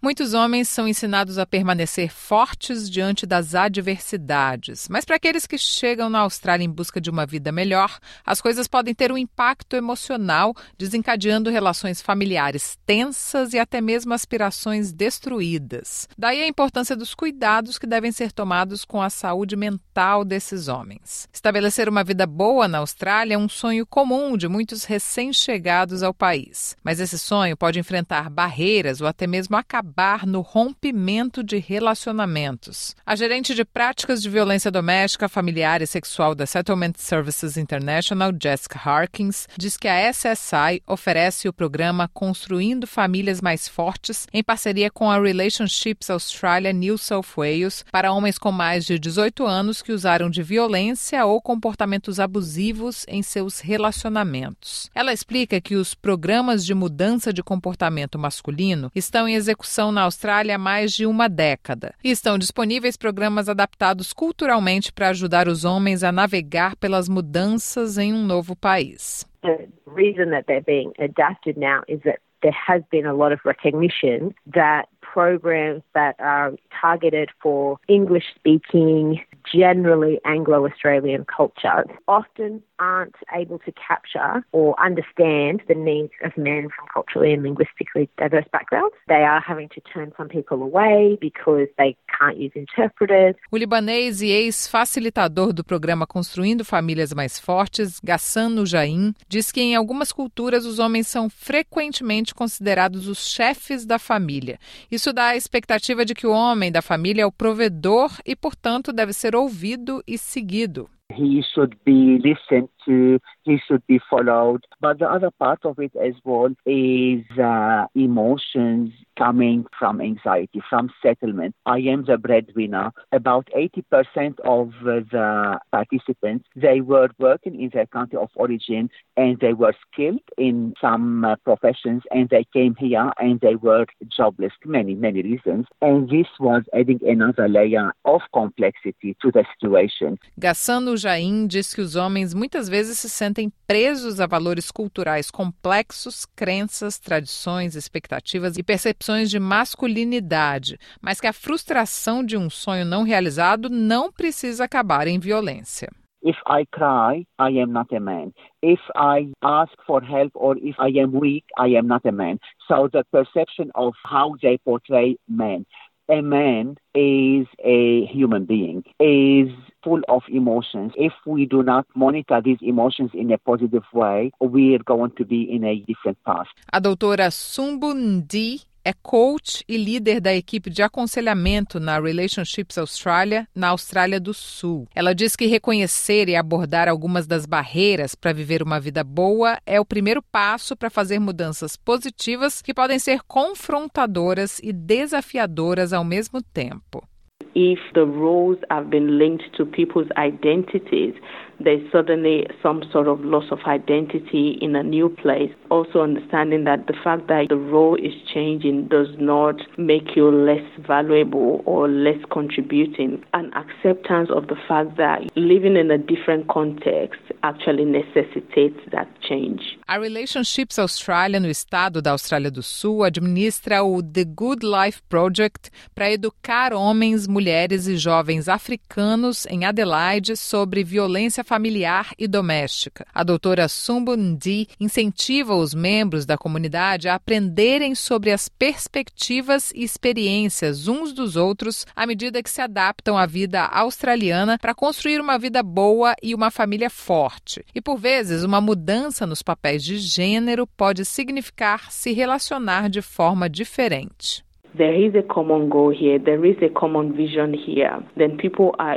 Muitos homens são ensinados a permanecer fortes diante das adversidades, mas para aqueles que chegam na Austrália em busca de uma vida melhor, as coisas podem ter um impacto emocional, desencadeando relações familiares tensas e até mesmo aspirações destruídas. Daí a importância dos cuidados que devem ser tomados com a saúde mental desses homens. Estabelecer uma vida boa na Austrália é um sonho comum de muitos recém-chegados ao país, mas esse sonho pode enfrentar barreiras ou até mesmo acabar acabar no rompimento de relacionamentos. A gerente de práticas de violência doméstica, familiar e sexual da Settlement Services International, Jessica Harkins, diz que a SSI oferece o programa Construindo Famílias Mais Fortes em parceria com a Relationships Australia New South Wales para homens com mais de 18 anos que usaram de violência ou comportamentos abusivos em seus relacionamentos. Ela explica que os programas de mudança de comportamento masculino estão em execução na Austrália há mais de uma década. E estão disponíveis programas adaptados culturalmente para ajudar os homens a navegar pelas mudanças em um novo país. The reason that they're being adapted now is that there has been a lot of recognition that programs that are targeted for English speaking, generally Anglo Australian culture often aren't able to capture or understand the needs of men from culturally and linguistically diverse backgrounds. They are having to turn some people away because they can't use interpreters. O libanês e ex-facilitador do programa Construindo Famílias Mais Fortes, Gassan Nujain, diz que em algumas culturas os homens são frequentemente considerados os chefes da família. Isso dá a expectativa de que o homem da família é o provedor e, portanto, deve ser ouvido e seguido. he should be listened to, he should be followed. But the other part of it as well is uh, emotions coming from anxiety, from settlement. I am the breadwinner. About 80% of the participants, they were working in their country of origin and they were skilled in some uh, professions and they came here and they were jobless, for many, many reasons. And this was adding another layer of complexity to the situation. Gassano Jain diz que os homens muitas vezes se sentem presos a valores culturais complexos, crenças, tradições, expectativas e percepções de masculinidade, mas que a frustração de um sonho não realizado não precisa acabar em violência. If I cry, I am not a man. If I ask for help or if I am weak, I am not a man. So the perception of how they portray men. A man is a human being, is full of emotions. If we do not monitor these emotions in a positive way, we are going to be in a different path. A doutora Sumbu Ndi é coach e líder da equipe de aconselhamento na Relationships Australia, na Austrália do Sul. Ela diz que reconhecer e abordar algumas das barreiras para viver uma vida boa é o primeiro passo para fazer mudanças positivas que podem ser confrontadoras e desafiadoras ao mesmo tempo. If the roles have been linked to people's identities, there's suddenly some sort of loss of identity in a new place. Also, understanding that the fact that the role is changing does not make you less valuable or less contributing. An acceptance of the fact that living in a different context actually necessitates that change. A Relationships Australia, no estado da Austrália do Sul, administra o The Good Life Project para educar homens, mulheres e jovens africanos em Adelaide sobre violência familiar e doméstica. A doutora Sumbu Ndi incentiva os membros da comunidade a aprenderem sobre as perspectivas e experiências uns dos outros à medida que se adaptam à vida australiana para construir uma vida boa e uma família forte. E por vezes, uma mudança nos papéis de gênero pode significar se relacionar de forma diferente. There is a common goal here, there is a common vision here, then people are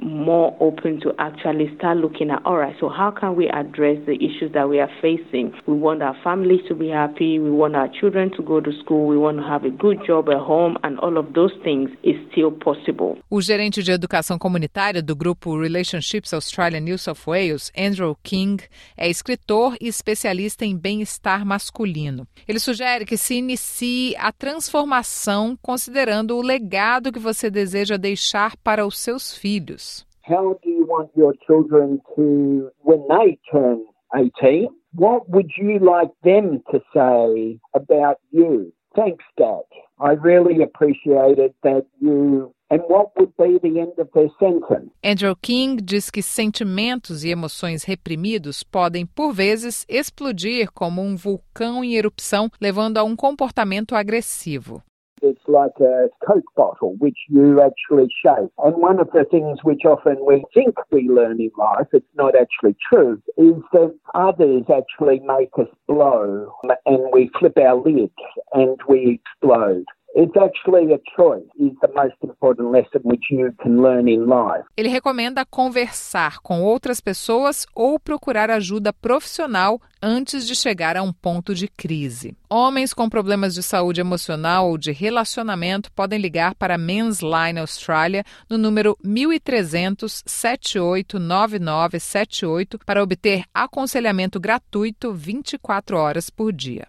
more open to actually start looking at all right, so how can we address the issues that we are facing? We want our families to be happy, we want our children to go to school, we want to have a good job at home, and all of those things is still possible. O gerente de educação comunitária do grupo Relationships Australia New South Wales, Andrew King, é escritor e especialista em bem-estar masculino. Ele sugere que se inicie a transformação considerando o legado que você deseja deixar para os seus filhos. How do you want your children to, when they turn 18, What would you like them to say about you? Thanks, Dad. I really appreciated that you And what would be the end of their sentence? Andrew King diz que sentimentos e emoções reprimidos podem, por vezes, explodir como um vulcão em erupção, levando a um comportamento agressivo. It's like a Coke bottle which you actually shake. And one of the things which often we think we learn in life, it's not actually true, is that others actually make us blow and we flip our lids and we explode. Ele recomenda conversar com outras pessoas ou procurar ajuda profissional antes de chegar a um ponto de crise. Homens com problemas de saúde emocional ou de relacionamento podem ligar para a Men's Line Australia no número 1300 789978 para obter aconselhamento gratuito 24 horas por dia.